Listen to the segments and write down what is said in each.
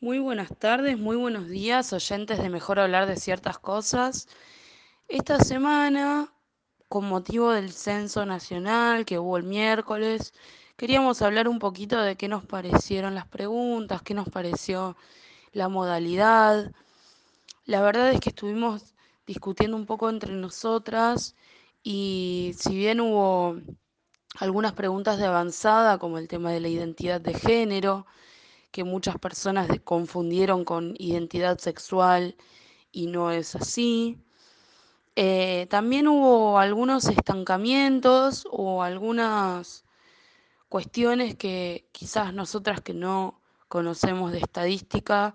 Muy buenas tardes, muy buenos días, oyentes de Mejor Hablar de ciertas cosas. Esta semana, con motivo del censo nacional que hubo el miércoles, queríamos hablar un poquito de qué nos parecieron las preguntas, qué nos pareció la modalidad. La verdad es que estuvimos discutiendo un poco entre nosotras y si bien hubo algunas preguntas de avanzada, como el tema de la identidad de género, que muchas personas confundieron con identidad sexual y no es así. Eh, también hubo algunos estancamientos o algunas cuestiones que quizás nosotras que no conocemos de estadística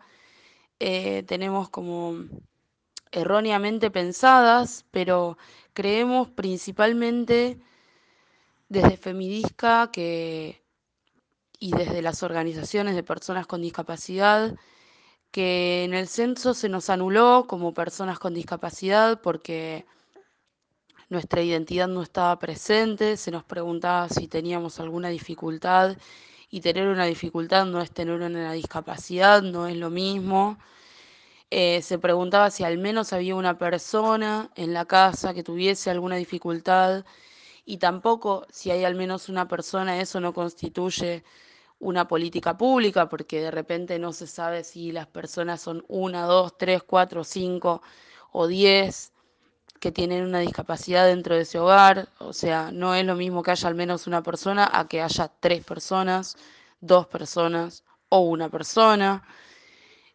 eh, tenemos como erróneamente pensadas, pero creemos principalmente desde Femidisca que y desde las organizaciones de personas con discapacidad, que en el censo se nos anuló como personas con discapacidad porque nuestra identidad no estaba presente, se nos preguntaba si teníamos alguna dificultad y tener una dificultad no es tener una discapacidad, no es lo mismo. Eh, se preguntaba si al menos había una persona en la casa que tuviese alguna dificultad y tampoco si hay al menos una persona, eso no constituye una política pública, porque de repente no se sabe si las personas son una, dos, tres, cuatro, cinco o diez que tienen una discapacidad dentro de ese hogar. O sea, no es lo mismo que haya al menos una persona a que haya tres personas, dos personas o una persona.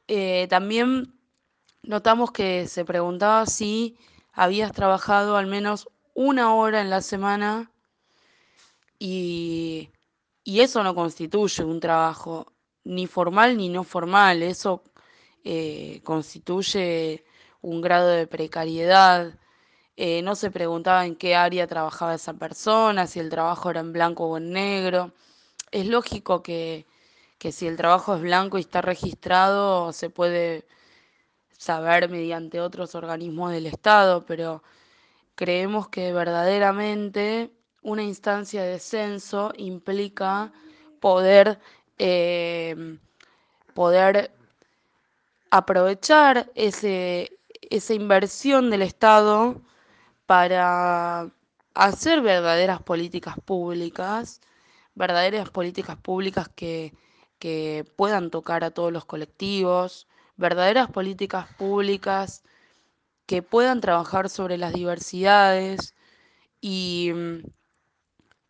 Eh, también notamos que se preguntaba si habías trabajado al menos una hora en la semana y y eso no constituye un trabajo ni formal ni no formal, eso eh, constituye un grado de precariedad. Eh, no se preguntaba en qué área trabajaba esa persona, si el trabajo era en blanco o en negro. Es lógico que, que si el trabajo es blanco y está registrado, se puede saber mediante otros organismos del Estado, pero creemos que verdaderamente una instancia de censo implica poder, eh, poder aprovechar ese, esa inversión del Estado para hacer verdaderas políticas públicas, verdaderas políticas públicas que, que puedan tocar a todos los colectivos, verdaderas políticas públicas que puedan trabajar sobre las diversidades y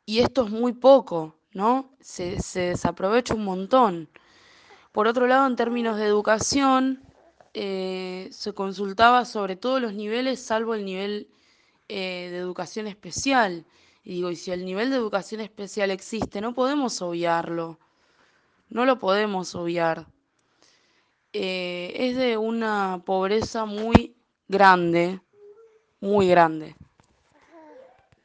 y esto es muy poco, ¿no? Se, desaprovecha un montón. Por otro lado, en términos de educación, eh, se consultaba sobre todos los niveles, salvo el nivel eh, de educación especial. Y digo, y si el nivel de educación especial existe, no podemos obviarlo. No lo podemos obviar. Eh, es de una pobreza muy grande, muy grande.